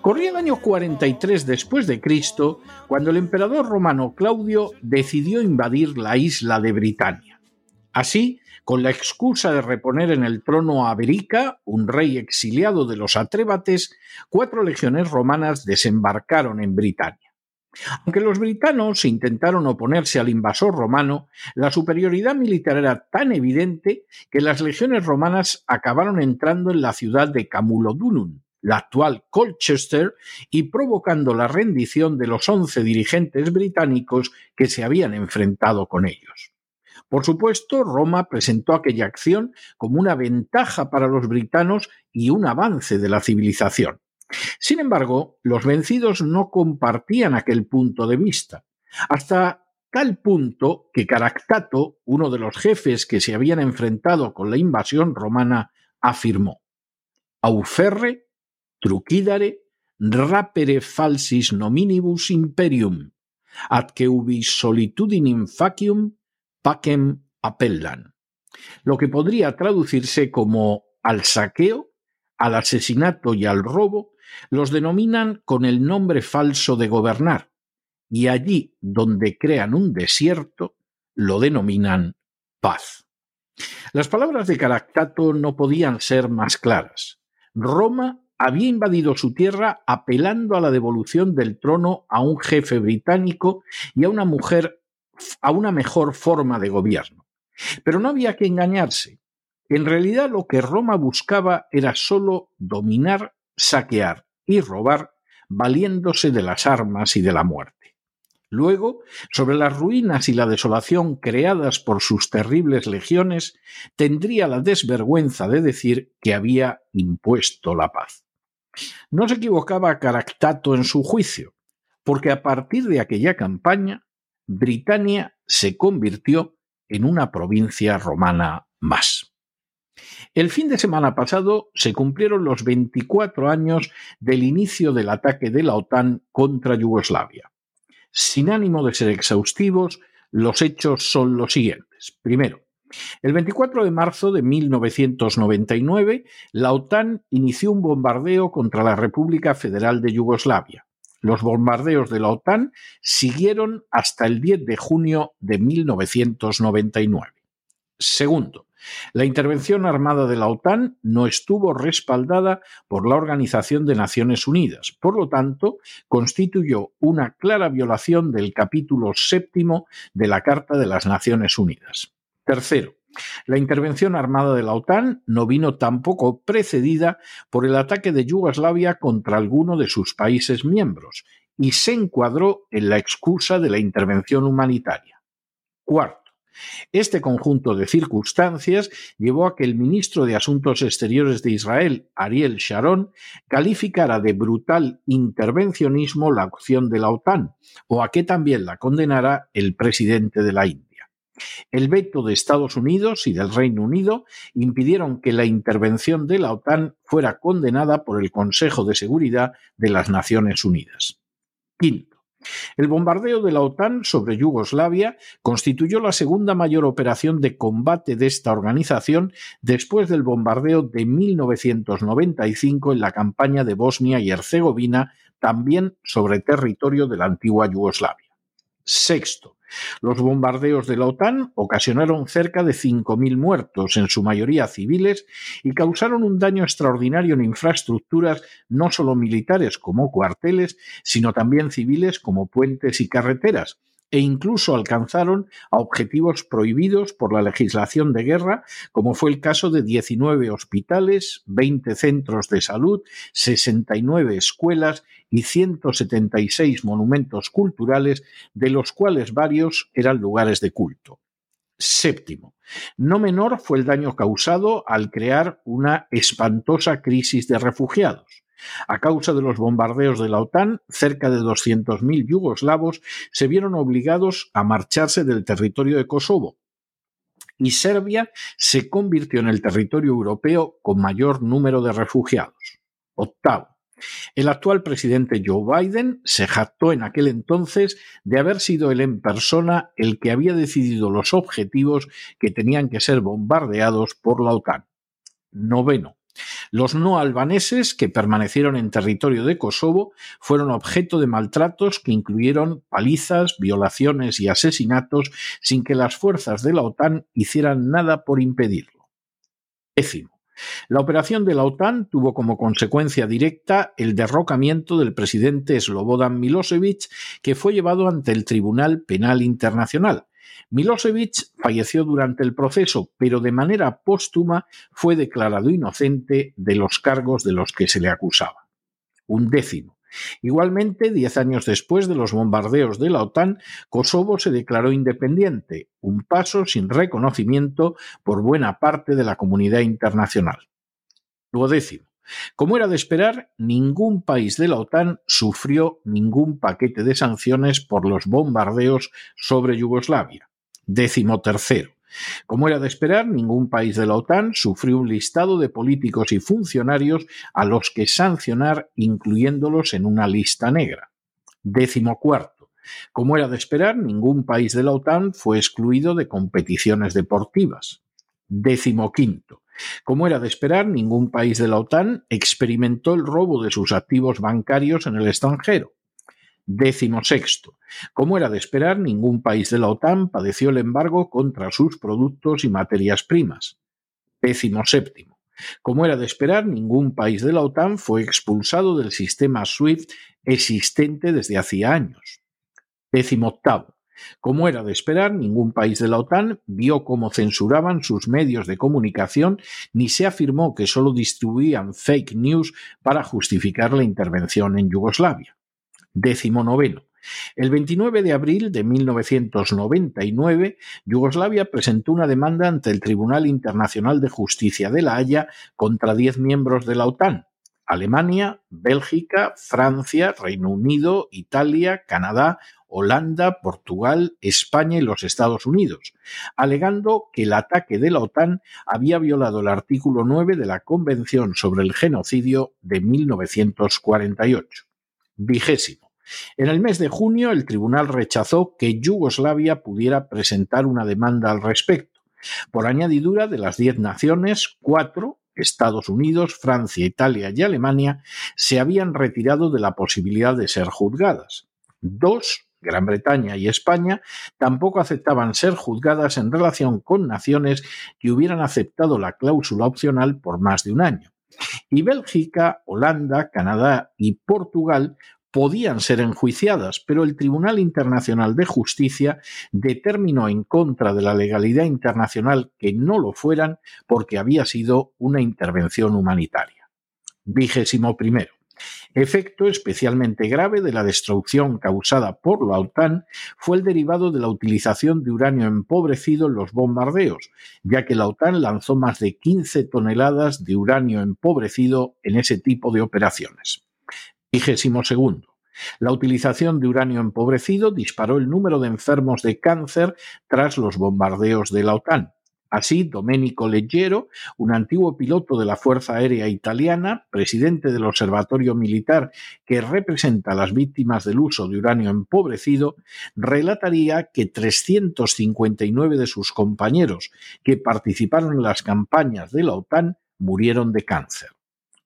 Corría el año 43 después de Cristo cuando el emperador romano Claudio decidió invadir la isla de Britania. Así, con la excusa de reponer en el trono a Berica, un rey exiliado de los atrébates, cuatro legiones romanas desembarcaron en Britania. Aunque los britanos intentaron oponerse al invasor romano, la superioridad militar era tan evidente que las legiones romanas acabaron entrando en la ciudad de Camulodunum, la actual Colchester, y provocando la rendición de los once dirigentes británicos que se habían enfrentado con ellos. Por supuesto, Roma presentó aquella acción como una ventaja para los britanos y un avance de la civilización. Sin embargo, los vencidos no compartían aquel punto de vista, hasta tal punto que Caractato, uno de los jefes que se habían enfrentado con la invasión romana, afirmó Auferre trucidare rapere falsis nominibus imperium, ad que ubi solitudinim facium pacem appellan. Lo que podría traducirse como al saqueo, al asesinato y al robo, los denominan con el nombre falso de gobernar, y allí donde crean un desierto, lo denominan paz. Las palabras de Caractato no podían ser más claras. Roma había invadido su tierra apelando a la devolución del trono a un jefe británico y a una mujer a una mejor forma de gobierno. Pero no había que engañarse. En realidad lo que Roma buscaba era sólo dominar, saquear y robar, valiéndose de las armas y de la muerte. Luego, sobre las ruinas y la desolación creadas por sus terribles legiones, tendría la desvergüenza de decir que había impuesto la paz. No se equivocaba Caractato en su juicio, porque a partir de aquella campaña, Britania se convirtió en una provincia romana más. El fin de semana pasado se cumplieron los 24 años del inicio del ataque de la OTAN contra Yugoslavia. Sin ánimo de ser exhaustivos, los hechos son los siguientes. Primero, el 24 de marzo de 1999, la OTAN inició un bombardeo contra la República Federal de Yugoslavia. Los bombardeos de la OTAN siguieron hasta el 10 de junio de 1999. Segundo, la intervención armada de la OTAN no estuvo respaldada por la Organización de Naciones Unidas, por lo tanto, constituyó una clara violación del capítulo séptimo de la Carta de las Naciones Unidas. Tercero, la intervención armada de la OTAN no vino tampoco precedida por el ataque de Yugoslavia contra alguno de sus países miembros y se encuadró en la excusa de la intervención humanitaria. Cuarto, este conjunto de circunstancias llevó a que el ministro de Asuntos Exteriores de Israel, Ariel Sharon, calificara de brutal intervencionismo la acción de la OTAN, o a que también la condenara el presidente de la India. El veto de Estados Unidos y del Reino Unido impidieron que la intervención de la OTAN fuera condenada por el Consejo de Seguridad de las Naciones Unidas. Quinto, El bombardeo de la OTAN sobre Yugoslavia constituyó la segunda mayor operación de combate de esta organización después del bombardeo de 1995 en la campaña de Bosnia y Herzegovina, también sobre territorio de la antigua Yugoslavia. Sexto, los bombardeos de la OTAN ocasionaron cerca de 5.000 muertos, en su mayoría civiles, y causaron un daño extraordinario en infraestructuras no solo militares como cuarteles, sino también civiles como puentes y carreteras, e incluso alcanzaron a objetivos prohibidos por la legislación de guerra, como fue el caso de 19 hospitales, 20 centros de salud, 69 escuelas y 176 monumentos culturales, de los cuales varios eran lugares de culto. Séptimo. No menor fue el daño causado al crear una espantosa crisis de refugiados. A causa de los bombardeos de la OTAN, cerca de 200.000 yugoslavos se vieron obligados a marcharse del territorio de Kosovo, y Serbia se convirtió en el territorio europeo con mayor número de refugiados. Octavo. El actual presidente Joe Biden se jactó en aquel entonces de haber sido él en persona el que había decidido los objetivos que tenían que ser bombardeados por la OTAN. Noveno. Los no albaneses que permanecieron en territorio de Kosovo fueron objeto de maltratos que incluyeron palizas, violaciones y asesinatos sin que las fuerzas de la OTAN hicieran nada por impedirlo. Décimo. La operación de la OTAN tuvo como consecuencia directa el derrocamiento del presidente Slobodan Milosevic, que fue llevado ante el Tribunal Penal Internacional, Milosevic falleció durante el proceso, pero de manera póstuma fue declarado inocente de los cargos de los que se le acusaba. Un décimo. Igualmente, diez años después de los bombardeos de la OTAN, Kosovo se declaró independiente, un paso sin reconocimiento por buena parte de la comunidad internacional. Duodécimo. Como era de esperar, ningún país de la OTAN sufrió ningún paquete de sanciones por los bombardeos sobre Yugoslavia. Décimo tercero. Como era de esperar, ningún país de la OTAN sufrió un listado de políticos y funcionarios a los que sancionar, incluyéndolos en una lista negra. Décimo cuarto. Como era de esperar, ningún país de la OTAN fue excluido de competiciones deportivas. Décimo quinto. Como era de esperar, ningún país de la OTAN experimentó el robo de sus activos bancarios en el extranjero. Décimo sexto. Como era de esperar, ningún país de la OTAN padeció el embargo contra sus productos y materias primas. Décimo séptimo. Como era de esperar, ningún país de la OTAN fue expulsado del sistema SWIFT existente desde hacía años. Décimo octavo. Como era de esperar, ningún país de la OTAN vio cómo censuraban sus medios de comunicación ni se afirmó que solo distribuían fake news para justificar la intervención en Yugoslavia. Décimo noveno. El 29 de abril de 1999, Yugoslavia presentó una demanda ante el Tribunal Internacional de Justicia de La Haya contra diez miembros de la OTAN, Alemania, Bélgica, Francia, Reino Unido, Italia, Canadá, Holanda, Portugal, España y los Estados Unidos, alegando que el ataque de la OTAN había violado el artículo 9 de la Convención sobre el Genocidio de 1948. Vigésimo. En el mes de junio, el tribunal rechazó que Yugoslavia pudiera presentar una demanda al respecto. Por añadidura de las diez naciones, cuatro, Estados Unidos, Francia, Italia y Alemania, se habían retirado de la posibilidad de ser juzgadas. Dos, Gran Bretaña y España tampoco aceptaban ser juzgadas en relación con naciones que hubieran aceptado la cláusula opcional por más de un año. Y Bélgica, Holanda, Canadá y Portugal podían ser enjuiciadas, pero el Tribunal Internacional de Justicia determinó en contra de la legalidad internacional que no lo fueran porque había sido una intervención humanitaria. Vigésimo primero. Efecto especialmente grave de la destrucción causada por la OTAN fue el derivado de la utilización de uranio empobrecido en los bombardeos, ya que la OTAN lanzó más de 15 toneladas de uranio empobrecido en ese tipo de operaciones. Vigésimo segundo. La utilización de uranio empobrecido disparó el número de enfermos de cáncer tras los bombardeos de la OTAN. Así, Domenico Leggero, un antiguo piloto de la Fuerza Aérea Italiana, presidente del Observatorio Militar que representa a las víctimas del uso de uranio empobrecido, relataría que 359 de sus compañeros que participaron en las campañas de la OTAN murieron de cáncer.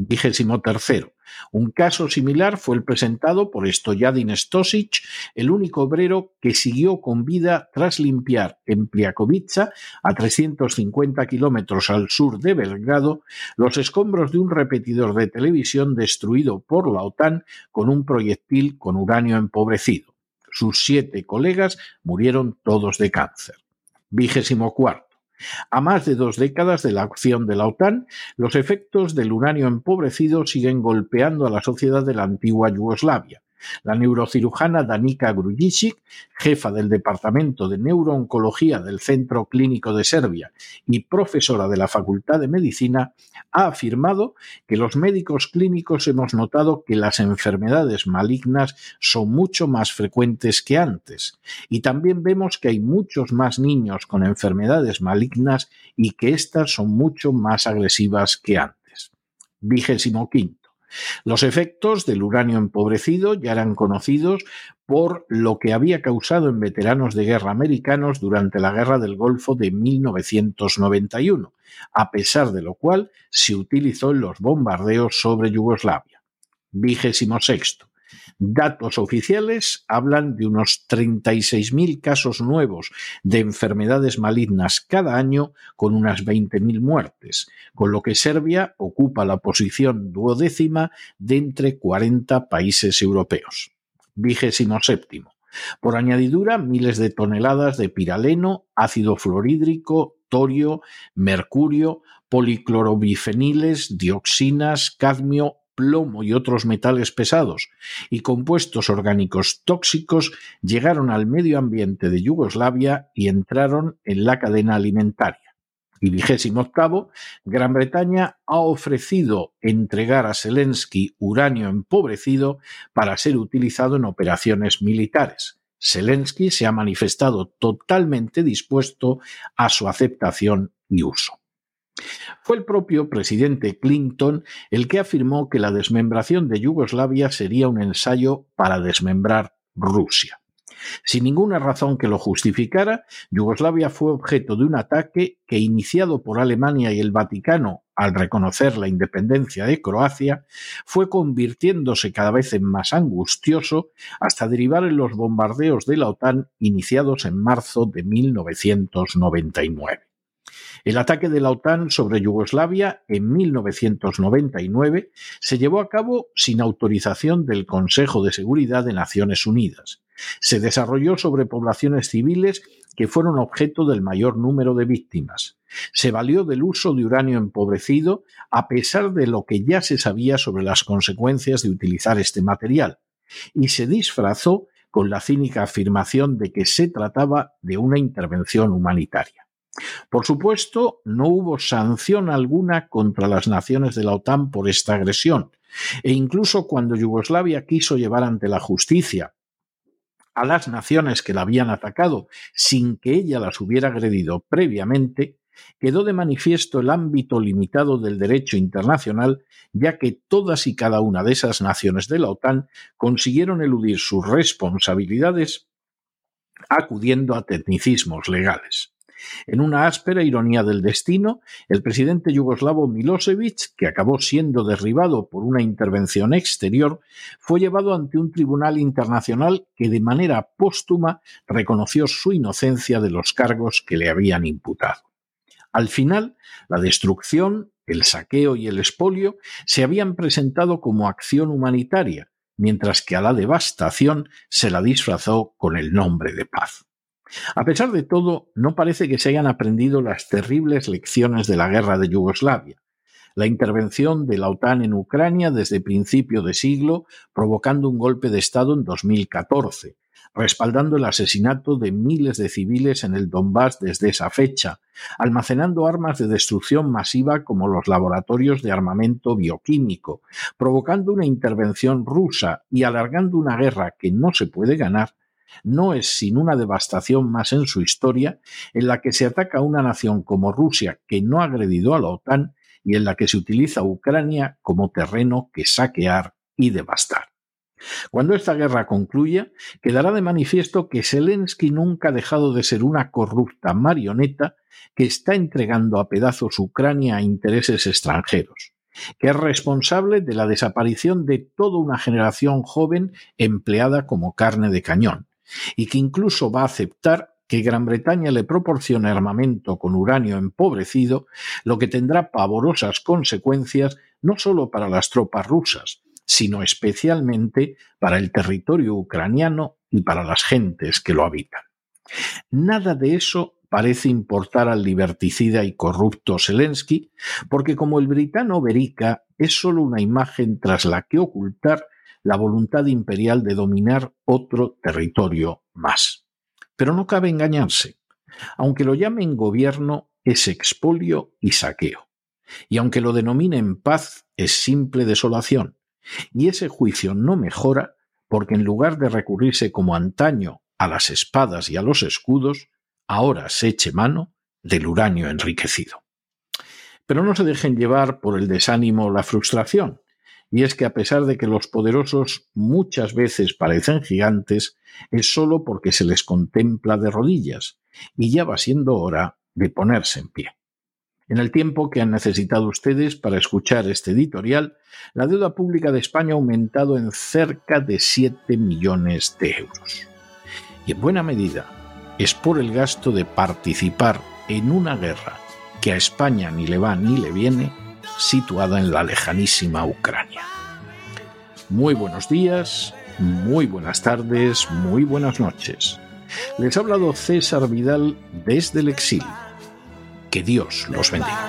Vigésimo tercero. Un caso similar fue el presentado por Stojadin Stosic, el único obrero que siguió con vida tras limpiar en Pliakovica, a 350 kilómetros al sur de Belgrado, los escombros de un repetidor de televisión destruido por la OTAN con un proyectil con uranio empobrecido. Sus siete colegas murieron todos de cáncer. Vigésimo cuarto. A más de dos décadas de la acción de la OTAN, los efectos del uranio empobrecido siguen golpeando a la sociedad de la antigua Yugoslavia. La neurocirujana Danica Grujicic, jefa del Departamento de Neurooncología del Centro Clínico de Serbia y profesora de la Facultad de Medicina, ha afirmado que los médicos clínicos hemos notado que las enfermedades malignas son mucho más frecuentes que antes y también vemos que hay muchos más niños con enfermedades malignas y que éstas son mucho más agresivas que antes. Vigésimo los efectos del uranio empobrecido ya eran conocidos por lo que había causado en veteranos de guerra americanos durante la Guerra del Golfo de 1991, a pesar de lo cual se utilizó en los bombardeos sobre Yugoslavia. Vigésimo sexto. Datos oficiales hablan de unos 36.000 casos nuevos de enfermedades malignas cada año con unas 20.000 muertes, con lo que Serbia ocupa la posición duodécima de entre 40 países europeos. Vigésimo séptimo. Por añadidura, miles de toneladas de piraleno, ácido fluorhídrico, torio, mercurio, policlorobifeniles, dioxinas, cadmio, plomo y otros metales pesados y compuestos orgánicos tóxicos llegaron al medio ambiente de Yugoslavia y entraron en la cadena alimentaria. Y vigésimo octavo, Gran Bretaña ha ofrecido entregar a Zelensky uranio empobrecido para ser utilizado en operaciones militares. Zelensky se ha manifestado totalmente dispuesto a su aceptación y uso. Fue el propio presidente Clinton el que afirmó que la desmembración de Yugoslavia sería un ensayo para desmembrar Rusia. Sin ninguna razón que lo justificara, Yugoslavia fue objeto de un ataque que, iniciado por Alemania y el Vaticano al reconocer la independencia de Croacia, fue convirtiéndose cada vez en más angustioso hasta derivar en los bombardeos de la OTAN iniciados en marzo de 1999. El ataque de la OTAN sobre Yugoslavia en 1999 se llevó a cabo sin autorización del Consejo de Seguridad de Naciones Unidas. Se desarrolló sobre poblaciones civiles que fueron objeto del mayor número de víctimas. Se valió del uso de uranio empobrecido a pesar de lo que ya se sabía sobre las consecuencias de utilizar este material, y se disfrazó con la cínica afirmación de que se trataba de una intervención humanitaria. Por supuesto, no hubo sanción alguna contra las naciones de la OTAN por esta agresión, e incluso cuando Yugoslavia quiso llevar ante la justicia a las naciones que la habían atacado sin que ella las hubiera agredido previamente, quedó de manifiesto el ámbito limitado del derecho internacional, ya que todas y cada una de esas naciones de la OTAN consiguieron eludir sus responsabilidades acudiendo a tecnicismos legales. En una áspera ironía del destino, el presidente yugoslavo Milosevic, que acabó siendo derribado por una intervención exterior, fue llevado ante un tribunal internacional que de manera póstuma reconoció su inocencia de los cargos que le habían imputado. Al final, la destrucción, el saqueo y el expolio se habían presentado como acción humanitaria, mientras que a la devastación se la disfrazó con el nombre de paz. A pesar de todo, no parece que se hayan aprendido las terribles lecciones de la guerra de Yugoslavia. La intervención de la OTAN en Ucrania desde principio de siglo, provocando un golpe de Estado en 2014, respaldando el asesinato de miles de civiles en el Donbass desde esa fecha, almacenando armas de destrucción masiva como los laboratorios de armamento bioquímico, provocando una intervención rusa y alargando una guerra que no se puede ganar no es sin una devastación más en su historia, en la que se ataca a una nación como Rusia que no ha agredido a la OTAN y en la que se utiliza Ucrania como terreno que saquear y devastar. Cuando esta guerra concluya, quedará de manifiesto que Zelensky nunca ha dejado de ser una corrupta marioneta que está entregando a pedazos Ucrania a intereses extranjeros, que es responsable de la desaparición de toda una generación joven empleada como carne de cañón, y que incluso va a aceptar que Gran Bretaña le proporcione armamento con uranio empobrecido, lo que tendrá pavorosas consecuencias no solo para las tropas rusas, sino especialmente para el territorio ucraniano y para las gentes que lo habitan. Nada de eso parece importar al liberticida y corrupto Zelensky, porque como el britano Berica es sólo una imagen tras la que ocultar la voluntad imperial de dominar otro territorio más. Pero no cabe engañarse. Aunque lo llamen gobierno, es expolio y saqueo. Y aunque lo denominen paz, es simple desolación. Y ese juicio no mejora porque en lugar de recurrirse como antaño a las espadas y a los escudos, ahora se eche mano del uranio enriquecido. Pero no se dejen llevar por el desánimo o la frustración, y es que a pesar de que los poderosos muchas veces parecen gigantes, es solo porque se les contempla de rodillas, y ya va siendo hora de ponerse en pie. En el tiempo que han necesitado ustedes para escuchar este editorial, la deuda pública de España ha aumentado en cerca de 7 millones de euros. Y en buena medida es por el gasto de participar en una guerra que a España ni le va ni le viene, situada en la lejanísima Ucrania. Muy buenos días, muy buenas tardes, muy buenas noches. Les ha hablado César Vidal desde el exilio que Dios los bendiga.